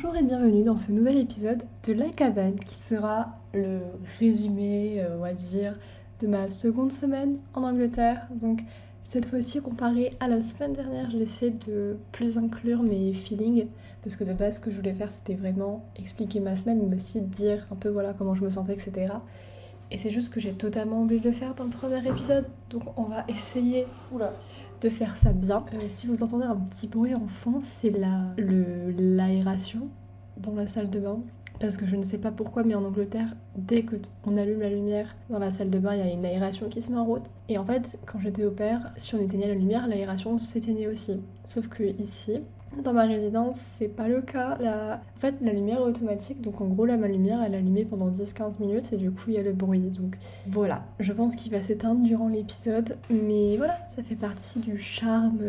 Bonjour et bienvenue dans ce nouvel épisode de La Cabane qui sera le résumé, euh, on va dire, de ma seconde semaine en Angleterre. Donc cette fois-ci, comparé à la semaine dernière, j'ai essayé de plus inclure mes feelings parce que de base, ce que je voulais faire, c'était vraiment expliquer ma semaine, mais aussi dire un peu voilà comment je me sentais, etc. Et c'est juste que j'ai totalement oublié de le faire dans le premier épisode. Donc on va essayer oula, de faire ça bien. Euh, si vous entendez un petit bruit en fond, c'est l'aération dans la salle de bain. Parce que je ne sais pas pourquoi, mais en Angleterre, dès qu'on allume la lumière dans la salle de bain, il y a une aération qui se met en route. Et en fait, quand j'étais au père, si on éteignait la lumière, l'aération s'éteignait aussi. Sauf que ici, dans ma résidence, c'est pas le cas. La... En fait, la lumière est automatique, donc en gros, là, ma lumière, elle est allumée pendant 10-15 minutes et du coup, il y a le bruit. Donc voilà, je pense qu'il va s'éteindre durant l'épisode, mais voilà, ça fait partie du charme,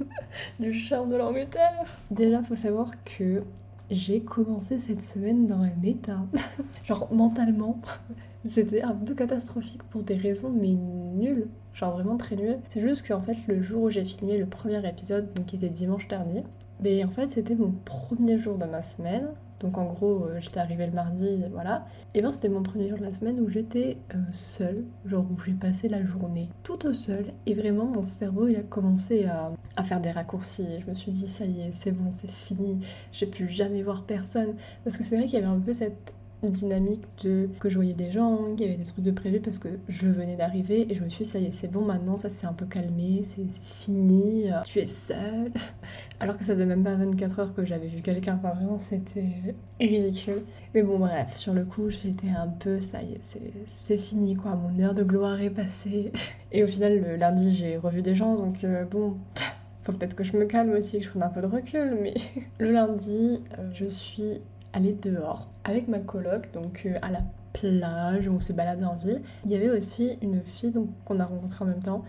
du charme de l'Angleterre. Déjà, faut savoir que j'ai commencé cette semaine dans un état, genre mentalement, c'était un peu catastrophique pour des raisons mais nulles, genre vraiment très nulles. C'est juste qu'en fait le jour où j'ai filmé le premier épisode, donc qui était dimanche dernier, mais en fait c'était mon premier jour de ma semaine, donc en gros, euh, j'étais arrivée le mardi, voilà. Et bien c'était mon premier jour de la semaine où j'étais euh, seule, genre où j'ai passé la journée toute seule. Et vraiment, mon cerveau, il a commencé à, à faire des raccourcis. Je me suis dit, ça y est, c'est bon, c'est fini, j'ai plus jamais voir personne. Parce que c'est vrai qu'il y avait un peu cette dynamique de que je voyais des gens, qu'il y avait des trucs de prévu parce que je venais d'arriver et je me suis dit ça y est c'est bon maintenant ça s'est un peu calmé, c'est fini, euh, tu es seule. Alors que ça faisait même pas 24 heures que j'avais vu quelqu'un, enfin vraiment c'était ridicule. Mais bon bref, sur le coup j'étais un peu ça y est c'est fini quoi, mon heure de gloire est passée. Et au final le lundi j'ai revu des gens donc euh, bon faut peut-être que je me calme aussi, que je prenne un peu de recul mais le lundi euh, je suis aller dehors avec ma coloc, donc euh, à la plage, on s'est baladé en ville. Il y avait aussi une fille qu'on a rencontrée en même temps,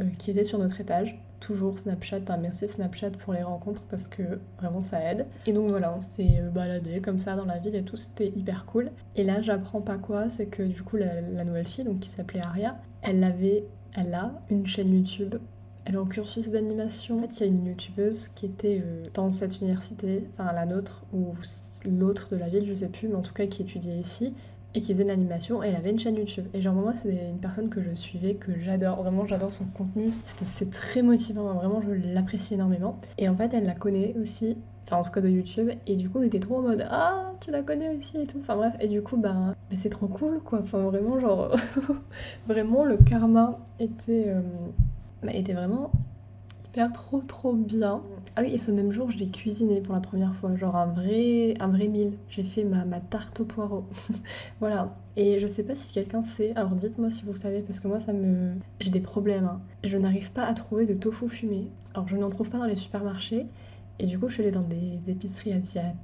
euh, qui était sur notre étage. Toujours Snapchat, hein, merci Snapchat pour les rencontres parce que vraiment ça aide. Et donc voilà, on s'est euh, baladé comme ça dans la ville et tout, c'était hyper cool. Et là, j'apprends pas quoi, c'est que du coup, la, la nouvelle fille, donc qui s'appelait Aria, elle avait, elle a une chaîne YouTube elle est en cursus d'animation. En fait, il y a une youtubeuse qui était euh, dans cette université, enfin la nôtre, ou l'autre de la ville, je sais plus, mais en tout cas qui étudiait ici et qui faisait de l'animation et elle avait une chaîne YouTube. Et genre moi c'est une personne que je suivais, que j'adore, vraiment j'adore son contenu, c'est très motivant, vraiment je l'apprécie énormément. Et en fait elle la connaît aussi, enfin en tout cas de YouTube, et du coup on était trop en mode ah tu la connais aussi et tout, enfin bref, et du coup bah, c'est trop cool quoi, enfin vraiment genre vraiment le karma était... Euh, bah, était vraiment hyper trop trop bien. Ah oui, et ce même jour, je l'ai cuisiné pour la première fois, genre un vrai, un vrai mille. J'ai fait ma, ma tarte au poireau. voilà. Et je sais pas si quelqu'un sait, alors dites-moi si vous savez, parce que moi ça me. J'ai des problèmes. Hein. Je n'arrive pas à trouver de tofu fumé. Alors je n'en trouve pas dans les supermarchés. Et du coup, je suis dans des épiceries asiatiques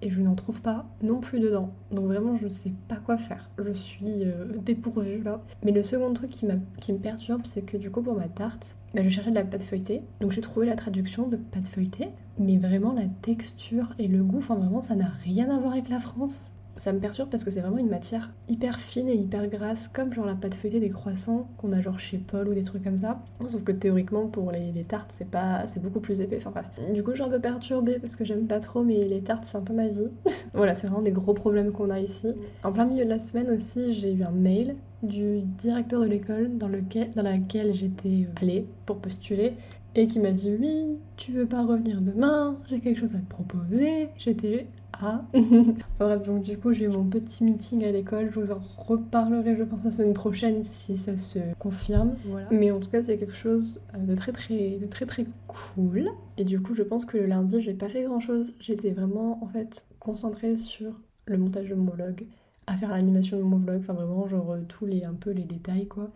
et je n'en trouve pas non plus dedans. Donc vraiment, je sais pas quoi faire. Je suis euh, dépourvue là. Mais le second truc qui, qui me perturbe, c'est que du coup, pour ma tarte, bah, je cherchais de la pâte feuilletée. Donc j'ai trouvé la traduction de pâte feuilletée. Mais vraiment, la texture et le goût, enfin vraiment, ça n'a rien à voir avec la France ça me perturbe parce que c'est vraiment une matière hyper fine et hyper grasse, comme genre la pâte feuilletée des croissants qu'on a genre chez Paul ou des trucs comme ça. Sauf que théoriquement pour les, tartes c'est pas c'est beaucoup plus épais. Enfin bref. Du coup je suis un peu perturbée parce que j'aime pas trop mais les tartes c'est un peu ma vie. voilà c'est vraiment des gros problèmes qu'on a ici. En plein milieu de la semaine aussi j'ai eu un mail du directeur de l'école dans, lequel, dans laquelle j'étais euh, allée pour postuler et qui m'a dit oui tu veux pas revenir demain j'ai quelque chose à te proposer j'étais ah donc du coup, j'ai mon petit meeting à l'école. Je vous en reparlerai, je pense, la semaine prochaine si ça se confirme. Mais en tout cas, c'est quelque chose euh, de très, très, très, très cool. Et du coup, je pense que le lundi, j'ai pas fait grand chose. J'étais vraiment, en fait, concentrée sur le montage de mon vlog, à faire l'animation de mon vlog. Enfin, vraiment, genre, tous les, un peu les détails, quoi.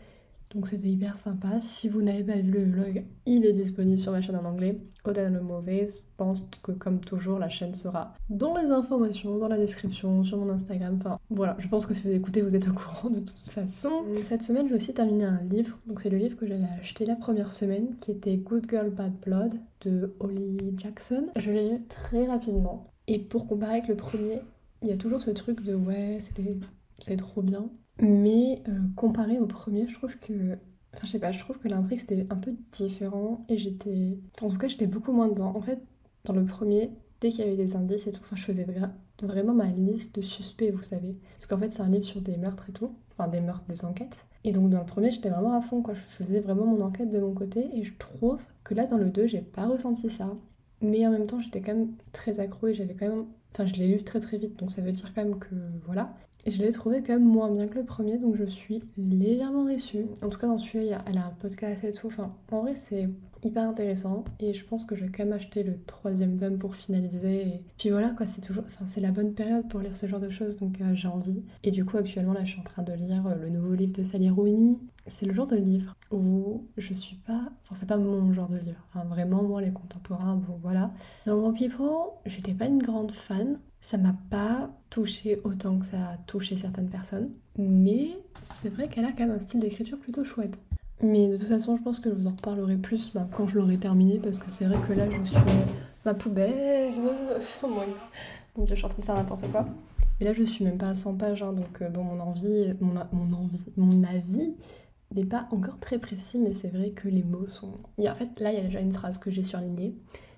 Donc c'était hyper sympa. Si vous n'avez pas vu le vlog, il est disponible sur ma chaîne en anglais. Oda le mauvais. Pense que comme toujours, la chaîne sera dans les informations, dans la description, sur mon Instagram. Enfin voilà, je pense que si vous écoutez, vous êtes au courant de toute façon. Cette semaine, j'ai aussi terminé un livre. Donc c'est le livre que j'avais acheté la première semaine, qui était Good Girl Bad Blood de Holly Jackson. Je l'ai lu très rapidement. Et pour comparer avec le premier, il y a toujours ce truc de ouais, c'était c'est trop bien. Mais euh, comparé au premier, je trouve que. Enfin, je sais pas, je trouve que l'intrigue c'était un peu différent et j'étais. en tout cas, j'étais beaucoup moins dedans. En fait, dans le premier, dès qu'il y avait des indices et tout, enfin je faisais vraiment ma liste de suspects, vous savez. Parce qu'en fait c'est un livre sur des meurtres et tout, enfin des meurtres, des enquêtes. Et donc dans le premier j'étais vraiment à fond, quoi. Je faisais vraiment mon enquête de mon côté et je trouve que là dans le 2 j'ai pas ressenti ça. Mais en même temps j'étais quand même très accro et j'avais quand même... Enfin je l'ai lu très très vite donc ça veut dire quand même que voilà. Je l'ai trouvé quand même moins bien que le premier, donc je suis légèrement déçue. En tout cas, dans celui-là, elle a un podcast et tout. Enfin, en vrai, c'est hyper intéressant. Et je pense que je vais quand même acheter le troisième tome pour finaliser. Puis voilà, quoi, c'est toujours. Enfin, la bonne période pour lire ce genre de choses, donc euh, j'ai envie. Et du coup, actuellement, là, je suis en train de lire euh, le nouveau livre de Sally Rooney. C'est le genre de livre où je suis pas. Enfin, c'est pas mon genre de livre. Vraiment, moi, les contemporains, bon, voilà. Dans mon People, j'étais pas une grande fan ça m'a pas touché autant que ça a touché certaines personnes. Mais c'est vrai qu'elle a quand même un style d'écriture plutôt chouette. Mais de toute façon, je pense que je vous en reparlerai plus bah, quand je l'aurai terminé, parce que c'est vrai que là, je suis ma poubelle. Mon je suis en train de faire n'importe quoi. Et là, je suis même pas à 100 pages, hein, donc euh, mon envie, mon, mon avis n'est pas encore très précis, mais c'est vrai que les mots sont. Et en fait, là, il y a déjà une phrase que j'ai surlignée.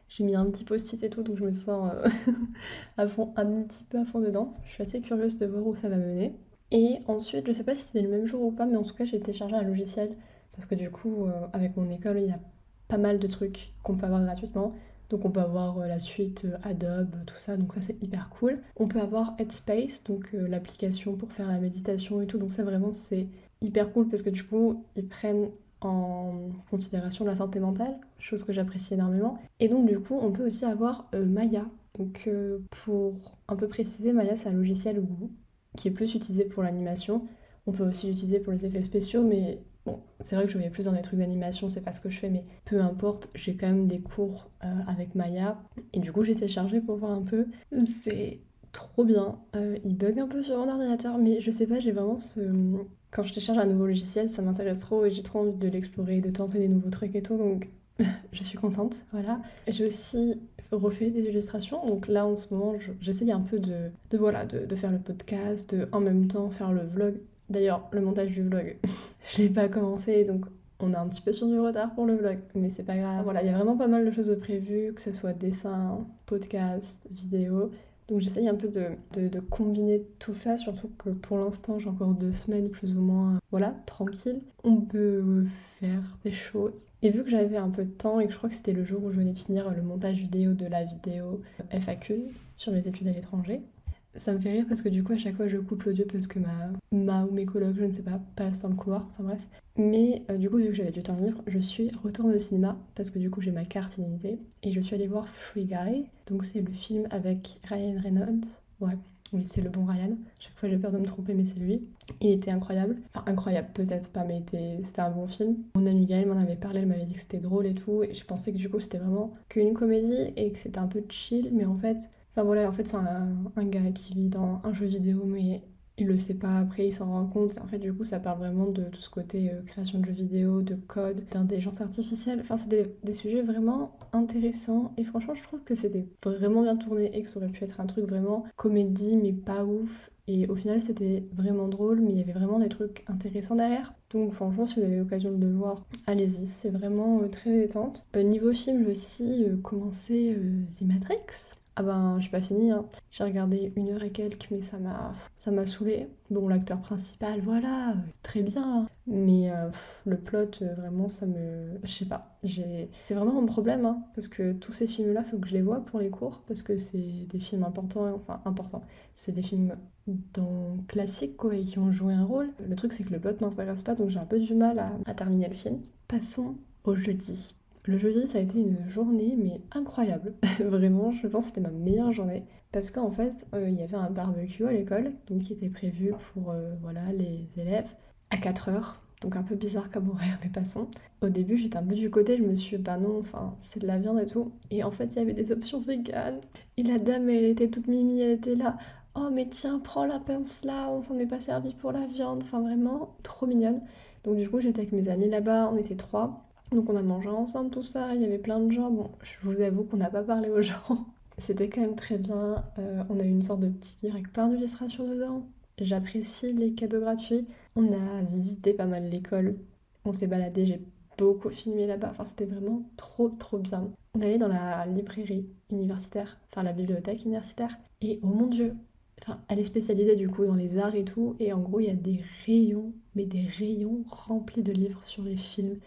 J'ai mis un petit post-it et tout, donc je me sens euh, à fond, un petit peu à fond dedans. Je suis assez curieuse de voir où ça va mener. Et ensuite, je sais pas si c'était le même jour ou pas, mais en tout cas, j'ai téléchargé un logiciel parce que du coup, euh, avec mon école, il y a pas mal de trucs qu'on peut avoir gratuitement. Donc on peut avoir euh, la suite Adobe, tout ça, donc ça c'est hyper cool. On peut avoir Headspace, donc l'application pour faire la méditation et tout, donc ça vraiment c'est hyper cool parce que du coup ils prennent en considération de la santé mentale, chose que j'apprécie énormément. Et donc du coup, on peut aussi avoir euh, Maya. Donc euh, pour un peu préciser, Maya c'est un logiciel qui est plus utilisé pour l'animation. On peut aussi l'utiliser pour les effets spéciaux, mais bon, c'est vrai que je vais plus dans des trucs d'animation, c'est pas ce que je fais, mais peu importe, j'ai quand même des cours euh, avec Maya. Et du coup, j'ai téléchargé pour voir un peu. C'est trop bien. il bug un peu sur mon ordinateur, mais je sais pas, j'ai vraiment ce quand je télécharge un nouveau logiciel, ça m'intéresse trop et j'ai trop envie de l'explorer, de tenter des nouveaux trucs et tout, donc je suis contente, voilà. J'ai aussi refait des illustrations, donc là en ce moment j'essaye un peu de, de voilà, de, faire le podcast, de en même temps faire le vlog. D'ailleurs, le montage du vlog, je l'ai pas commencé, donc on a un petit peu sur du retard pour le vlog, mais c'est pas grave. Voilà, il y a vraiment pas mal de choses prévues, que ce soit dessin, podcast, vidéo. Donc j'essaye un peu de, combiner tout ça, surtout que pour l'instant j'ai encore deux semaines plus ou moins, voilà, tranquille. On peut faire des choses. Et vu que j'avais un peu de temps et que je crois que c'était le jour où je venais de finir le montage vidéo de la vidéo FAQ sur mes études à l'étranger, ça me fait rire parce que du coup, à chaque fois, je coupe l'audio parce que ma, ma ou mes colocs, je ne sais pas, passent dans le couloir. Enfin bref. Mais euh, du coup, vu que j'avais du temps libre, je suis retournée au cinéma parce que du coup, j'ai ma carte illimitée. Et je suis allée voir Free Guy. Donc, c'est le film avec Ryan Reynolds. Ouais, oui, c'est le bon Ryan. Chaque fois, j'ai peur de me tromper, mais c'est lui. Il était incroyable. Enfin, incroyable, peut-être pas, mais c'était un bon film. Mon amie Gaëlle m'en avait parlé, elle m'avait dit que c'était drôle et tout. Et je pensais que du coup, c'était vraiment qu'une comédie et que c'était un peu chill. Mais en fait, Enfin voilà, en fait, c'est un, gars qui vit dans un jeu vidéo, mais il le sait pas après, il s'en rend compte. En fait, du coup, ça parle vraiment de tout ce côté euh, création de jeux vidéo, de code, d'intelligence artificielle. Enfin, c'est des, sujets vraiment intéressants. Et franchement, je trouve que c'était vraiment bien tourné et que ça aurait pu être un truc vraiment comédie, mais pas ouf. Et au final, c'était vraiment drôle, mais il y avait vraiment des trucs intéressants derrière. Donc franchement, si vous avez l'occasion de le voir, allez-y, c'est vraiment euh, très détente. Euh, niveau film, j'ai aussi commencé The Matrix. Ah ben, j'ai pas fini. Hein. J'ai regardé une heure et quelques, mais ça m'a, ça m'a saoulé. Bon, l'acteur principal, voilà, très bien. Mais euh, le plot, euh, vraiment, ça me, je sais pas. C'est vraiment un problème, hein, parce que tous ces films-là, faut que je les vois pour les cours, parce que c'est des films importants, enfin importants. C'est des films dans classiques quoi, et qui ont joué un rôle. Le truc, c'est que le plot m'intéresse pas, donc j'ai un peu du mal à terminer le film. Passons au jeudi. Le jeudi, ça a été une journée, mais incroyable. Vraiment, je pense que c'était ma meilleure journée. Parce qu'en fait, euh, il y avait un barbecue à l'école, donc qui était prévu pour euh, voilà, les élèves à 4 heures. Donc un peu bizarre comme horaire, mais passons. Au début, j'étais un peu du côté, je me suis dit, bah non, enfin, c'est de la viande et tout. Et en fait, il y avait des options véganes. Et la dame, elle était toute mimi, elle était là. Oh, mais tiens, prends la pince là, on s'en est pas servi pour la viande. Enfin, vraiment, trop mignonne. Donc du coup, j'étais avec mes amis là-bas, on était trois. Donc on a mangé ensemble tout ça, il y avait plein de gens. Bon, je vous avoue qu'on n'a pas parlé aux gens. C'était quand même très bien. Euh, on a eu une sorte de petit livre avec plein d'illustrations dedans. J'apprécie les cadeaux gratuits. On a visité pas mal l'école. On s'est baladé, j'ai beaucoup filmé là-bas. Enfin, c'était vraiment trop, trop bien. On allait dans la librairie universitaire, enfin la bibliothèque universitaire, et oh mon dieu, elle est spécialisée du coup dans les arts et tout, et en gros il y a des rayons, mais des rayons remplis de livres sur les films,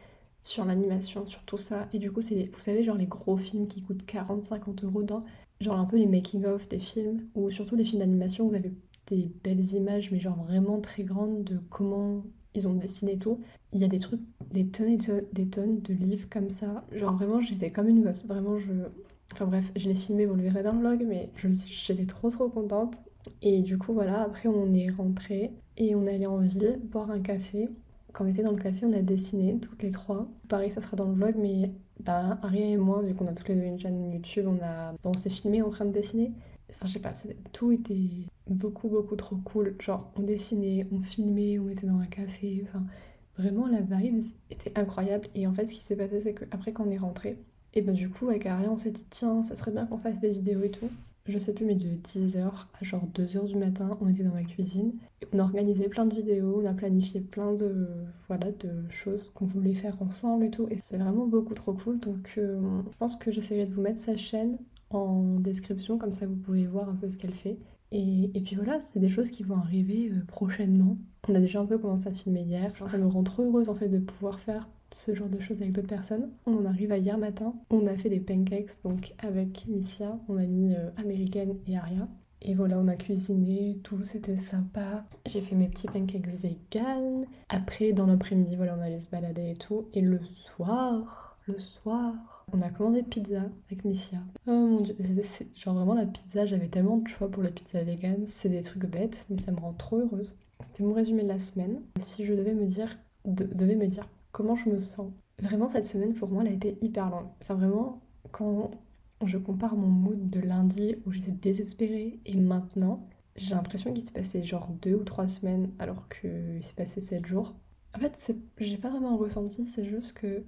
sur l'animation, sur tout ça. Et du coup, c'est, vous savez, genre les gros films qui coûtent 40-50 euros dans, genre un peu les making-of des films, ou surtout les films d'animation, vous avez des belles images, mais genre vraiment très grandes de comment ils ont dessiné tout. Il y a des trucs, des tonnes et des tonnes de livres comme ça. Genre vraiment, j'étais comme une gosse. Vraiment, je. Enfin bref, je l'ai filmé, vous le verrez dans le vlog, mais j'étais trop trop contente. Et du coup, voilà, après on est rentré et on allé en ville boire un café. Quand on était dans le café, on a dessiné toutes les trois. Pareil, ça sera dans le vlog, mais bah, Aria et moi, vu qu'on a toutes les deux une chaîne YouTube, on, a... on s'est filmé en train de dessiner. Enfin, je sais pas, tout était beaucoup, beaucoup trop cool. Genre, on dessinait, on filmait, on était dans un café. Enfin, vraiment, la vibes était incroyable. Et en fait, ce qui s'est passé, c'est qu'après, quand on est rentré, et ben du coup, avec Aria, on s'est dit, tiens, ça serait bien qu'on fasse des vidéos et tout. Je sais plus, mais de 10h à genre 2h du matin, on était dans ma cuisine. On a organisé plein de vidéos, on a planifié plein de, voilà, de choses qu'on voulait faire ensemble et tout. Et c'est vraiment beaucoup trop cool. Donc, euh, je pense que j'essaierai de vous mettre sa chaîne en description, comme ça vous pouvez voir un peu ce qu'elle fait. Et, et, puis voilà, c'est des choses qui vont arriver euh, prochainement. On a déjà un peu commencé à filmer hier. Genre, ça me rend trop heureuse en fait de pouvoir faire ce genre de choses avec d'autres personnes. On en arrive à hier matin. On a fait des pancakes donc avec Missia. On a mis euh, américaine et Aria. Et voilà, on a cuisiné, tout, c'était sympa. J'ai fait mes petits pancakes vegan. Après, dans l'après-midi, voilà, on allait se balader et tout. Et le soir, le soir, on a commandé pizza avec Missia. Oh mon dieu, genre vraiment la pizza, j'avais tellement de choix pour la pizza vegan. C'est des trucs bêtes, mais ça me rend trop heureuse. C'était mon résumé de la semaine. Si je devais me dire, devais me dire comment je me sens, vraiment cette semaine pour moi elle a été hyper longue. Enfin vraiment, quand je compare mon mood de lundi où j'étais désespérée et maintenant, j'ai l'impression qu'il s'est passé genre deux ou trois semaines alors qu'il s'est passé sept jours. En fait, j'ai pas vraiment ressenti, c'est juste que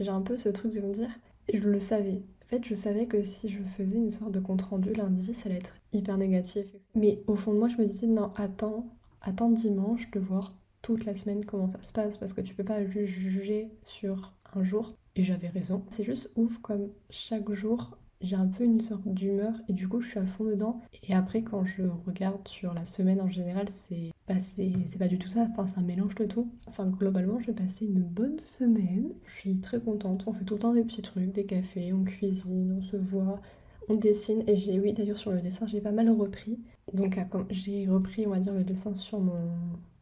j'ai un peu ce truc de me dire et je le savais. En fait, je savais que si je faisais une sorte de compte rendu lundi, ça allait être hyper négatif. Mais au fond de moi, je me disais non, attends, attends dimanche de voir toute la semaine comment ça se passe parce que tu peux pas juste juger sur un jour. Et j'avais raison. C'est juste ouf comme chaque jour j'ai un peu une sorte d'humeur et du coup je suis à fond dedans. Et après quand je regarde sur la semaine en général, c'est bah, c'est pas du tout ça, enfin c'est un mélange de tout. Enfin globalement j'ai passé une bonne semaine, je suis très contente, on fait tout le temps des petits trucs, des cafés, on cuisine, on se voit, on dessine et j'ai oui d'ailleurs sur le dessin j'ai pas mal repris donc j'ai repris on va dire le dessin sur mon,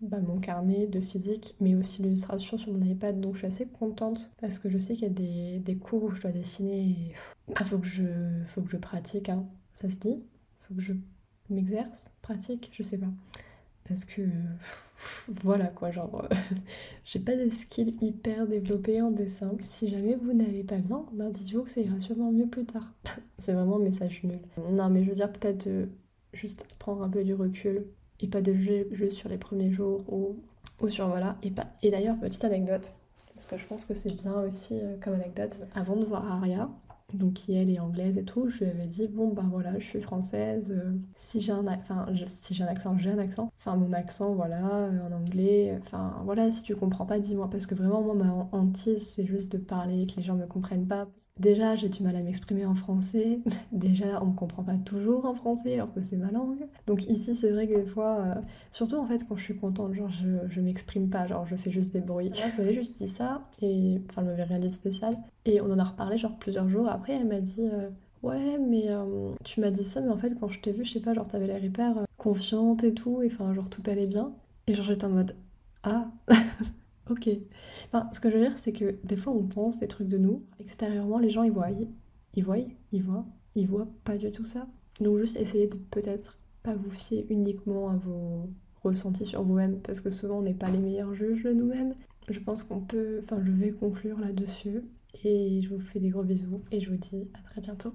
bah, mon carnet de physique mais aussi l'illustration sur mon iPad donc je suis assez contente parce que je sais qu'il y a des, des, cours où je dois dessiner et ah, faut que je pratique hein. ça se dit? Faut que je m'exerce? Pratique? Je sais pas parce que voilà quoi, genre j'ai pas de skills hyper développés en dessin. Si jamais vous n'allez pas bien, ben dites-vous que ça ira sûrement mieux plus tard. c'est vraiment un message nul. Non mais je veux dire peut-être juste prendre un peu du recul et pas de jouer juste sur les premiers jours ou, ou sur voilà. Et, pas... et d'ailleurs petite anecdote, parce que je pense que c'est bien aussi euh, comme anecdote, avant de voir Aria, donc qui elle est anglaise et tout, je lui avais dit bon bah voilà, je suis française, euh, si j'ai un, enfin si j'ai un accent, j'ai un accent, enfin mon accent voilà euh, en anglais, enfin voilà si tu comprends pas dis-moi parce que vraiment moi ma hantise c'est juste de parler que les gens me comprennent pas. Déjà j'ai du mal à m'exprimer en français, déjà on me comprend pas toujours en français alors que c'est ma langue. Donc ici c'est vrai que des fois, euh, surtout en fait quand je suis contente, genre je, je m'exprime pas, genre je fais juste des bruits. Là je lui avais juste dit ça et enfin elle m'avait rien dit de spécial et on en a reparlé genre plusieurs jours après, elle m'a dit euh, Ouais, mais euh, tu m'as dit ça, mais en fait, quand je t'ai vu, je sais pas, genre t'avais l'air hyper euh, confiante et tout, et enfin, genre tout allait bien. Et genre j'étais en mode Ah, ok. Enfin, ce que je veux dire, c'est que des fois, on pense des trucs de nous. Extérieurement, les gens, ils voient, ils voient, ils voient, ils voient pas du tout ça. Donc, juste essayer de peut-être pas vous fier uniquement à vos ressentis sur vous-même, parce que souvent, on n'est pas les meilleurs juges de nous-mêmes. Je pense qu'on peut, enfin, je vais conclure là-dessus. Et je vous fais des gros bisous et je vous dis à très bientôt.